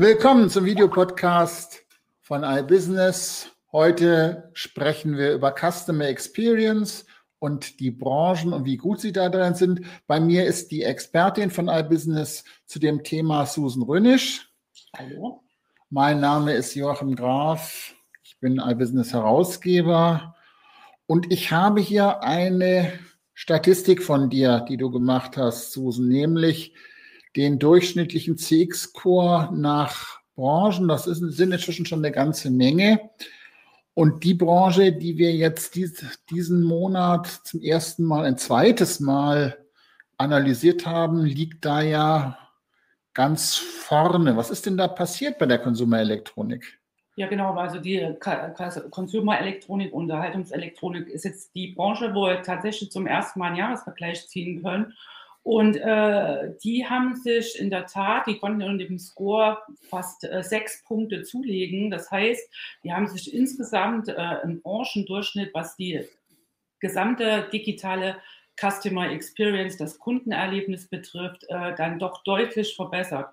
Willkommen zum Videopodcast von iBusiness. Heute sprechen wir über Customer Experience und die Branchen und wie gut sie da drin sind. Bei mir ist die Expertin von iBusiness zu dem Thema Susan Rönisch. Hallo. Mein Name ist Joachim Graf. Ich bin iBusiness Herausgeber und ich habe hier eine Statistik von dir, die du gemacht hast, Susan, nämlich den durchschnittlichen CX-Core nach Branchen. Das ist, sind inzwischen schon eine ganze Menge. Und die Branche, die wir jetzt dies, diesen Monat zum ersten Mal, ein zweites Mal analysiert haben, liegt da ja ganz vorne. Was ist denn da passiert bei der Konsumerelektronik? Ja, genau. Also die Konsumerelektronik, Unterhaltungselektronik ist jetzt die Branche, wo wir tatsächlich zum ersten Mal einen Jahresvergleich ziehen können. Und äh, die haben sich in der Tat, die konnten in dem Score fast äh, sechs Punkte zulegen. Das heißt, die haben sich insgesamt äh, im Branchendurchschnitt, was die gesamte digitale Customer Experience, das Kundenerlebnis betrifft, äh, dann doch deutlich verbessert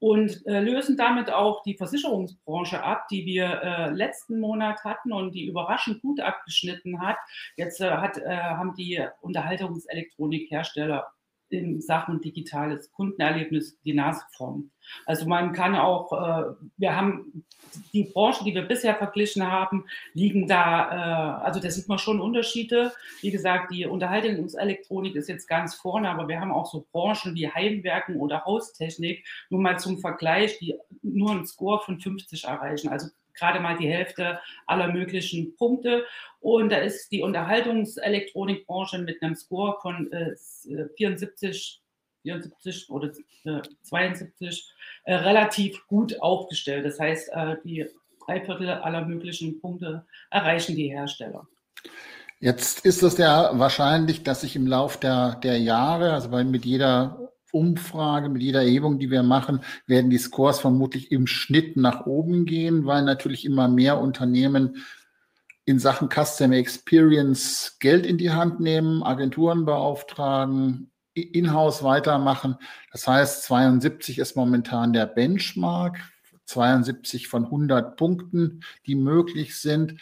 und äh, lösen damit auch die Versicherungsbranche ab, die wir äh, letzten Monat hatten und die überraschend gut abgeschnitten hat. Jetzt äh, hat, äh, haben die Unterhaltungselektronikhersteller in Sachen digitales Kundenerlebnis die Nase vorn. Also man kann auch, äh, wir haben die Branchen, die wir bisher verglichen haben, liegen da, äh, also da sieht man schon Unterschiede. Wie gesagt, die Unterhaltungselektronik ist jetzt ganz vorne, aber wir haben auch so Branchen wie Heimwerken oder Haustechnik, nur mal zum Vergleich, die nur einen Score von 50 erreichen. Also gerade mal die Hälfte aller möglichen Punkte. Und da ist die Unterhaltungselektronikbranche mit einem Score von äh, 74, 74 oder äh, 72 äh, relativ gut aufgestellt. Das heißt, äh, die drei Viertel aller möglichen Punkte erreichen die Hersteller. Jetzt ist es ja wahrscheinlich, dass sich im Lauf der, der Jahre, also bei, mit jeder Umfrage, mit jeder Erhebung, die wir machen, werden die Scores vermutlich im Schnitt nach oben gehen, weil natürlich immer mehr Unternehmen in Sachen Customer Experience Geld in die Hand nehmen, Agenturen beauftragen, in-house weitermachen. Das heißt, 72 ist momentan der Benchmark, 72 von 100 Punkten, die möglich sind.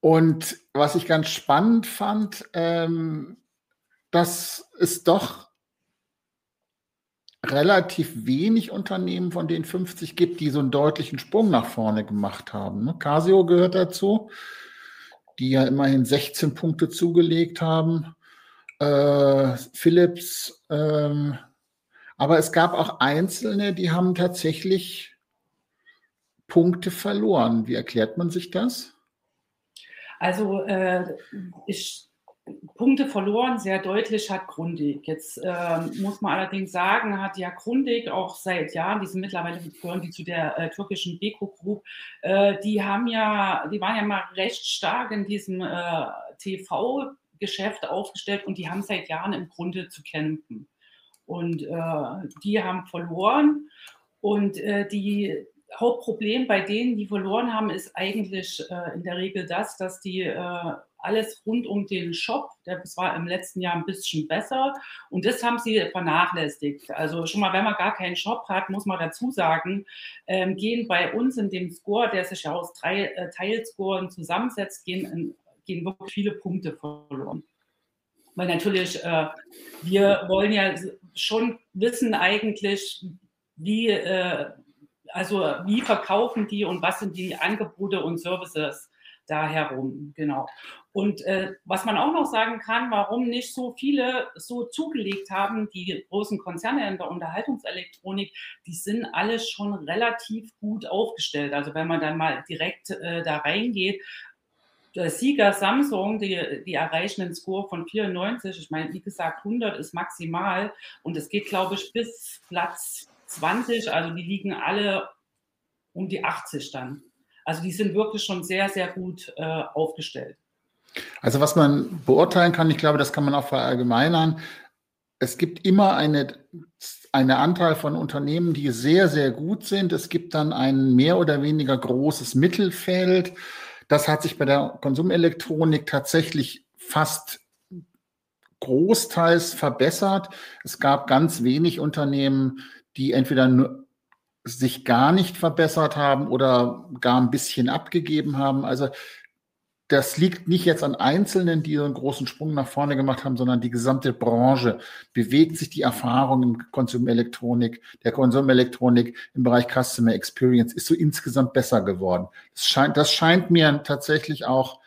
Und was ich ganz spannend fand, ähm, dass es doch relativ wenig Unternehmen von den 50 gibt, die so einen deutlichen Sprung nach vorne gemacht haben. Ne? Casio gehört dazu, die ja immerhin 16 Punkte zugelegt haben. Äh, Philips, ähm, aber es gab auch Einzelne, die haben tatsächlich Punkte verloren. Wie erklärt man sich das? Also äh, ich Punkte verloren, sehr deutlich hat Grundig. Jetzt äh, muss man allerdings sagen, hat ja Grundig auch seit Jahren, die sind mittlerweile gehören die zu der äh, türkischen Beko Group, äh, die haben ja, die waren ja mal recht stark in diesem äh, TV-Geschäft aufgestellt und die haben seit Jahren im Grunde zu kämpfen. Und äh, die haben verloren und äh, die Hauptproblem bei denen, die verloren haben, ist eigentlich in der Regel das, dass die alles rund um den Shop. Das war im letzten Jahr ein bisschen besser und das haben sie vernachlässigt. Also schon mal, wenn man gar keinen Shop hat, muss man dazu sagen, ähm, gehen bei uns in dem Score, der sich ja aus drei äh, Teilscoren zusammensetzt, gehen, gehen wirklich viele Punkte verloren. Weil natürlich, äh, wir wollen ja schon wissen eigentlich, wie, äh, also wie verkaufen die und was sind die Angebote und Services da herum, genau. Und äh, was man auch noch sagen kann, warum nicht so viele so zugelegt haben, die großen Konzerne in der Unterhaltungselektronik, die sind alle schon relativ gut aufgestellt. Also wenn man dann mal direkt äh, da reingeht, der Sieger Samsung, die, die erreichen einen Score von 94. Ich meine, wie gesagt, 100 ist maximal und es geht, glaube ich, bis Platz 20. Also die liegen alle um die 80 dann. Also die sind wirklich schon sehr, sehr gut äh, aufgestellt. Also was man beurteilen kann, ich glaube, das kann man auch verallgemeinern. Es gibt immer eine, eine Anteil von Unternehmen, die sehr, sehr gut sind. Es gibt dann ein mehr oder weniger großes Mittelfeld. Das hat sich bei der Konsumelektronik tatsächlich fast großteils verbessert. Es gab ganz wenig Unternehmen, die entweder nur sich gar nicht verbessert haben oder gar ein bisschen abgegeben haben. Also das liegt nicht jetzt an Einzelnen, die einen großen Sprung nach vorne gemacht haben, sondern die gesamte Branche bewegt sich die Erfahrung im Konsumelektronik, der Konsumelektronik im Bereich Customer Experience ist so insgesamt besser geworden. Das scheint, das scheint mir tatsächlich auch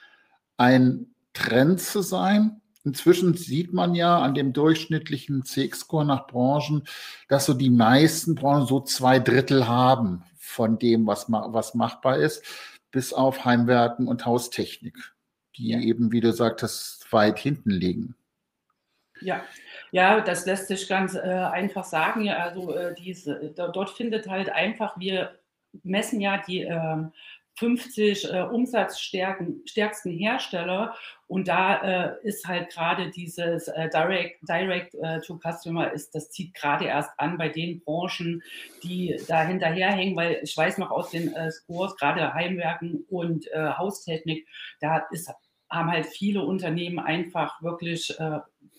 ein Trend zu sein. Inzwischen sieht man ja an dem durchschnittlichen CX-Score nach Branchen, dass so die meisten Branchen so zwei Drittel haben von dem, was, was machbar ist bis auf Heimwerken und Haustechnik, die ja. eben, wie du sagtest, weit hinten liegen. Ja, ja, das lässt sich ganz äh, einfach sagen. Ja, also äh, diese, dort findet halt einfach, wir messen ja die äh, 50 äh, umsatzstärksten Hersteller und da äh, ist halt gerade dieses äh, Direct, Direct äh, to Customer ist, das zieht gerade erst an bei den Branchen, die da hinterherhängen, weil ich weiß noch aus den äh, Scores, gerade Heimwerken und äh, Haustechnik, da ist, haben halt viele Unternehmen einfach wirklich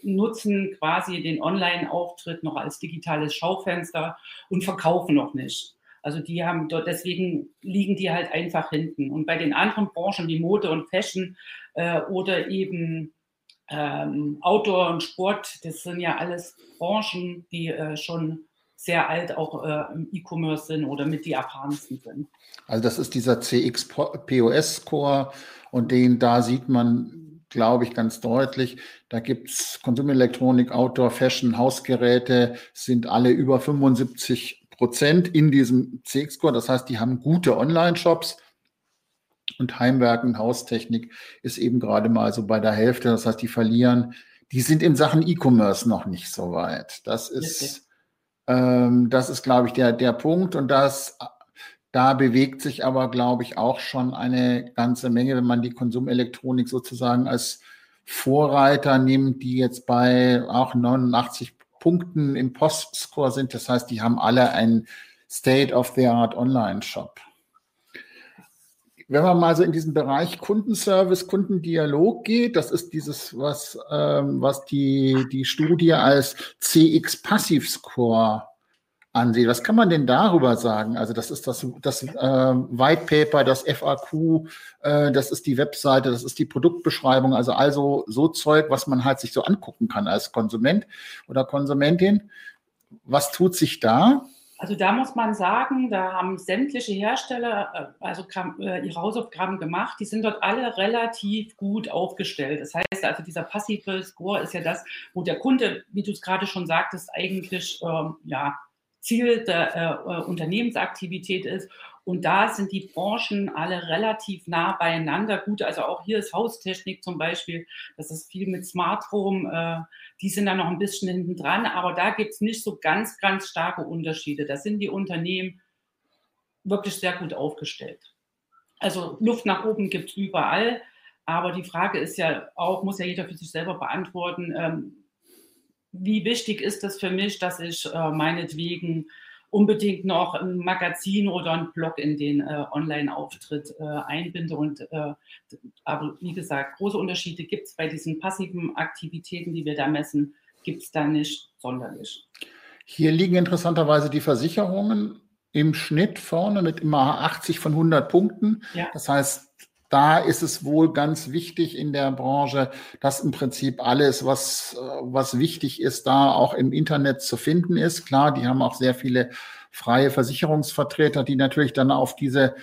nutzen quasi den Online-Auftritt noch als digitales Schaufenster und verkaufen noch nicht. Also die haben dort, deswegen liegen die halt einfach hinten. Und bei den anderen Branchen wie Mode und Fashion äh, oder eben ähm, Outdoor und Sport, das sind ja alles Branchen, die äh, schon sehr alt auch äh, im E-Commerce sind oder mit die erfahrensten sind. Also das ist dieser CX-POS-Score und den da sieht man, glaube ich, ganz deutlich. Da gibt es Konsumelektronik, Outdoor, Fashion, Hausgeräte, sind alle über 75 Prozent in diesem CX-Score. Das heißt, die haben gute Online-Shops. Und Heimwerken, Haustechnik ist eben gerade mal so bei der Hälfte. Das heißt, die verlieren, die sind in Sachen E-Commerce noch nicht so weit. Das ist, ähm, das ist, glaube ich, der, der Punkt. Und das, da bewegt sich aber, glaube ich, auch schon eine ganze Menge, wenn man die Konsumelektronik sozusagen als Vorreiter nimmt, die jetzt bei auch 89 Punkten im Post-Score sind. Das heißt, die haben alle einen State-of-the-Art Online-Shop. Wenn man mal so in diesen Bereich Kundenservice, Kundendialog geht, das ist dieses, was, ähm, was die, die Studie als CX Ansieht. Was kann man denn darüber sagen? Also das ist das, das äh, White Paper, das FAQ, äh, das ist die Webseite, das ist die Produktbeschreibung, also also so Zeug, was man halt sich so angucken kann als Konsument oder Konsumentin. Was tut sich da? Also da muss man sagen, da haben sämtliche Hersteller äh, also äh, ihre Hausaufgaben gemacht. Die sind dort alle relativ gut aufgestellt. Das heißt also, dieser passive Score ist ja das, wo der Kunde, wie du es gerade schon sagtest, eigentlich ähm, ja Ziel der äh, äh, Unternehmensaktivität ist. Und da sind die Branchen alle relativ nah beieinander. Gut, also auch hier ist Haustechnik zum Beispiel, das ist viel mit Smart Home, äh, die sind da noch ein bisschen hinten dran, aber da gibt es nicht so ganz, ganz starke Unterschiede. Da sind die Unternehmen wirklich sehr gut aufgestellt. Also Luft nach oben gibt es überall, aber die Frage ist ja auch, muss ja jeder für sich selber beantworten, ähm, wie wichtig ist es für mich, dass ich äh, meinetwegen unbedingt noch ein Magazin oder ein Blog in den äh, Online-Auftritt äh, einbinde. Und äh, aber wie gesagt, große Unterschiede gibt es bei diesen passiven Aktivitäten, die wir da messen, gibt es da nicht sonderlich. Hier liegen interessanterweise die Versicherungen im Schnitt vorne mit immer 80 von 100 Punkten. Ja. Das heißt, da ist es wohl ganz wichtig in der Branche, dass im Prinzip alles, was, was wichtig ist, da auch im Internet zu finden ist. Klar, die haben auch sehr viele freie Versicherungsvertreter, die natürlich dann auf diese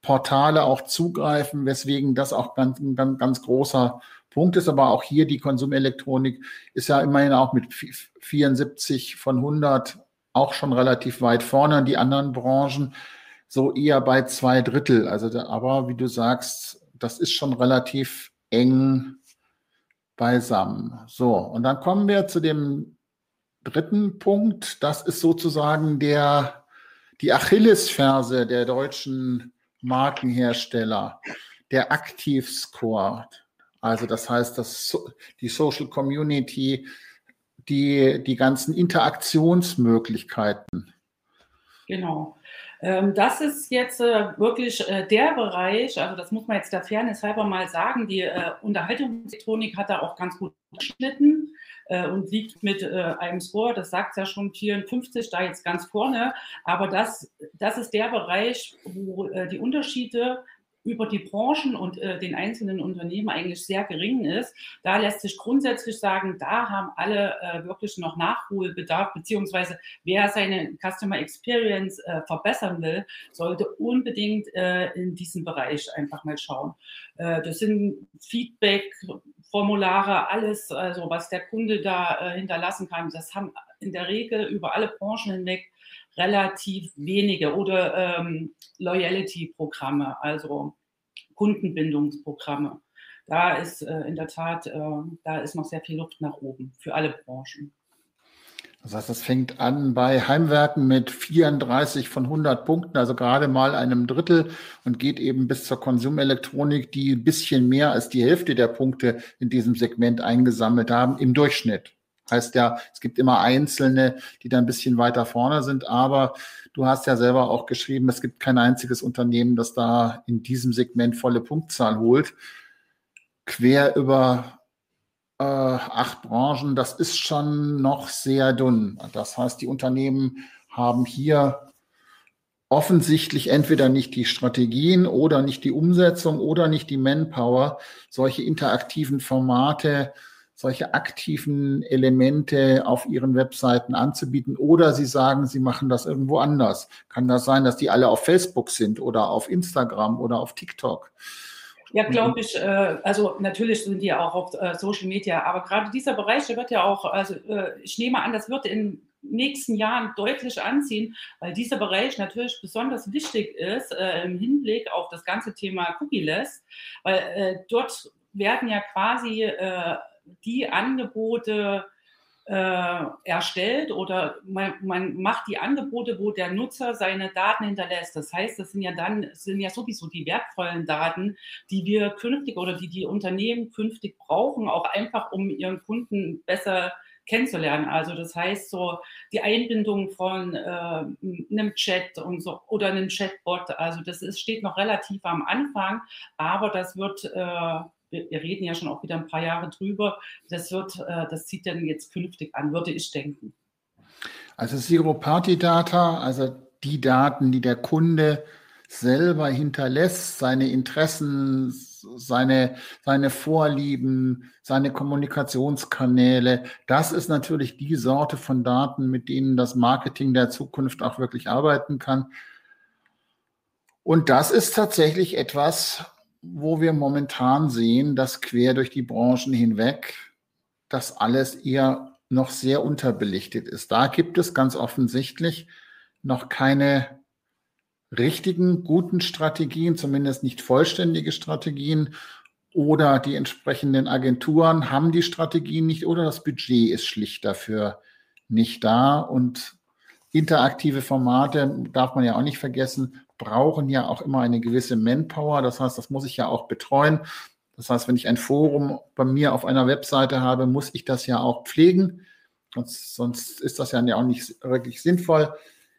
Portale auch zugreifen, weswegen das auch ganz, ganz, ganz großer Punkt ist. Aber auch hier die Konsumelektronik ist ja immerhin auch mit 74 von 100 auch schon relativ weit vorne. Die anderen Branchen so eher bei zwei Drittel. Also, da, aber wie du sagst, das ist schon relativ eng beisammen. So, und dann kommen wir zu dem dritten Punkt. Das ist sozusagen der, die Achillesferse der deutschen Markenhersteller, der Aktivscore. Also das heißt, dass die Social Community, die, die ganzen Interaktionsmöglichkeiten. Genau. Ähm, das ist jetzt äh, wirklich äh, der Bereich, also das muss man jetzt der Fairness halber mal sagen, die äh, Unterhaltungselektronik hat da auch ganz gut geschnitten und liegt mit einem Score, das sagt ja schon 54, da jetzt ganz vorne. Aber das, das ist der Bereich, wo die Unterschiede über die Branchen und äh, den einzelnen Unternehmen eigentlich sehr gering ist. Da lässt sich grundsätzlich sagen, da haben alle äh, wirklich noch Nachholbedarf, beziehungsweise wer seine Customer Experience äh, verbessern will, sollte unbedingt äh, in diesen Bereich einfach mal schauen. Äh, das sind Feedback, Formulare, alles, also was der Kunde da äh, hinterlassen kann. Das haben in der Regel über alle Branchen hinweg relativ wenige oder ähm, Loyalty-Programme, also Kundenbindungsprogramme. Da ist äh, in der Tat, äh, da ist noch sehr viel Luft nach oben für alle Branchen. Das heißt, das fängt an bei Heimwerken mit 34 von 100 Punkten, also gerade mal einem Drittel und geht eben bis zur Konsumelektronik, die ein bisschen mehr als die Hälfte der Punkte in diesem Segment eingesammelt haben im Durchschnitt. Heißt ja, es gibt immer Einzelne, die da ein bisschen weiter vorne sind, aber du hast ja selber auch geschrieben, es gibt kein einziges Unternehmen, das da in diesem Segment volle Punktzahl holt. Quer über äh, acht Branchen, das ist schon noch sehr dünn. Das heißt, die Unternehmen haben hier offensichtlich entweder nicht die Strategien oder nicht die Umsetzung oder nicht die Manpower, solche interaktiven Formate solche aktiven Elemente auf ihren Webseiten anzubieten oder sie sagen, sie machen das irgendwo anders. Kann das sein, dass die alle auf Facebook sind oder auf Instagram oder auf TikTok? Ja, glaube ich. Äh, also natürlich sind die auch auf äh, Social Media, aber gerade dieser Bereich, der wird ja auch, also äh, ich nehme an, das wird in nächsten Jahren deutlich anziehen, weil dieser Bereich natürlich besonders wichtig ist im Hinblick auf das ganze Thema Cookie-less, weil dort werden ja quasi äh, die Angebote äh, erstellt oder man, man, macht die Angebote, wo der Nutzer seine Daten hinterlässt. Das heißt, das sind ja dann sind ja sowieso die wertvollen Daten, die wir künftig oder die die Unternehmen künftig brauchen, auch einfach um ihren Kunden besser kennenzulernen. Also das heißt so die Einbindung von äh, einem Chat und so oder einem Chatbot. Also das ist, steht noch relativ am Anfang, aber das wird äh, wir, wir, reden ja schon auch wieder ein paar Jahre drüber. Das wird, äh, das zieht dann jetzt künftig an, würde ich denken. Also Zero-Party-Data, also die Daten, die der Kunde selber hinterlässt, seine Interessen, seine, seine Vorlieben, seine Kommunikationskanäle. Das ist natürlich die Sorte von Daten, mit denen das Marketing der Zukunft auch wirklich arbeiten kann. Und das ist tatsächlich etwas, wo wir momentan sehen, dass quer durch die Branchen hinweg das alles eher noch sehr unterbelichtet ist. Da gibt es ganz offensichtlich noch keine richtigen, guten Strategien, zumindest nicht vollständige Strategien. Oder die entsprechenden Agenturen haben die Strategien nicht oder das Budget ist schlicht dafür nicht da. Und interaktive Formate darf man ja auch nicht vergessen, brauchen ja auch immer eine gewisse Manpower. Das heißt, das muss ich ja auch betreuen. Das heißt, wenn ich ein Forum bei mir auf einer Webseite habe, muss ich das ja auch pflegen. Sonst, sonst ist das ja auch nicht wirklich sinnvoll.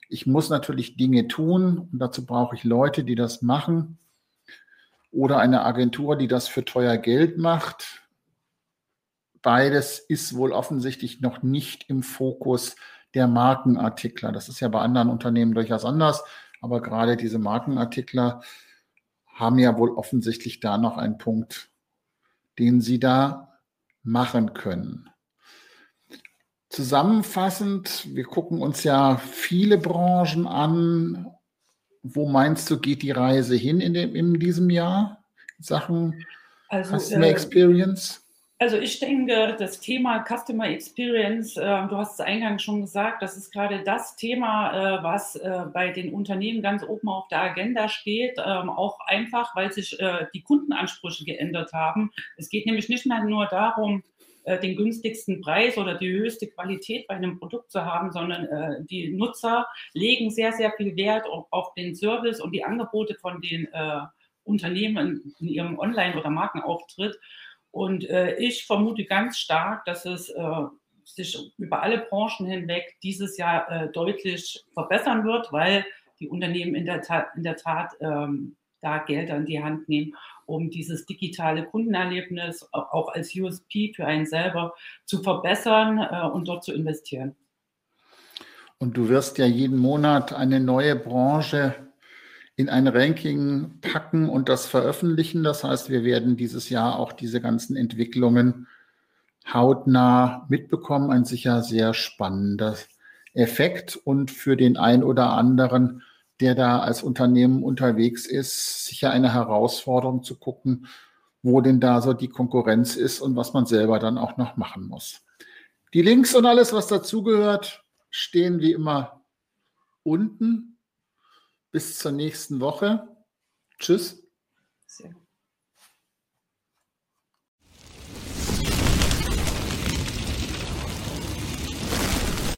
Ich muss natürlich Dinge tun und dazu brauche ich Leute, die das machen oder eine Agentur, die das für teuer Geld macht. Beides ist wohl offensichtlich noch nicht im Fokus der Markenartikler. Das ist ja bei anderen Unternehmen durchaus anders. Aber gerade diese Markenartikler haben ja wohl offensichtlich da noch einen Punkt, den sie da machen können. Zusammenfassend, wir gucken uns ja viele Branchen an. Wo meinst du, geht die Reise hin in, dem, in diesem Jahr? Sachen also, Customer äh, Experience? Also ich denke, das Thema Customer Experience, äh, du hast es eingangs schon gesagt, das ist gerade das Thema, äh, was äh, bei den Unternehmen ganz oben auf der Agenda steht, ähm, auch einfach, weil sich äh, die Kundenansprüche geändert haben. Es geht nämlich nicht mehr nur darum, äh, den günstigsten Preis oder die höchste Qualität bei einem Produkt zu haben, sondern äh, die Nutzer legen sehr, sehr viel Wert auf, auf den Service und die Angebote von den Unternehmen in ihrem Online- oder Markenauftritt. Und äh, ich vermute ganz stark, dass es äh, sich über alle Branchen hinweg dieses Jahr äh, deutlich verbessern wird, weil die Unternehmen in der Tat, in der Tat ähm, da Gelder in die Hand nehmen, um dieses digitale Kundenerlebnis auch als USP für einen selber zu verbessern äh, und dort zu investieren. Und du wirst ja jeden Monat eine neue Branche in ein Ranking packen und das veröffentlichen. Das heißt, wir werden dieses Jahr auch diese ganzen Entwicklungen hautnah mitbekommen. Ein sicher sehr spannender Effekt und für den ein oder anderen, der da als Unternehmen unterwegs ist, sicher eine Herausforderung zu gucken, wo denn da so die Konkurrenz ist und was man selber dann auch noch machen muss. Die Links und alles, was dazugehört, stehen wie immer unten. Bis zur nächsten Woche. Tschüss.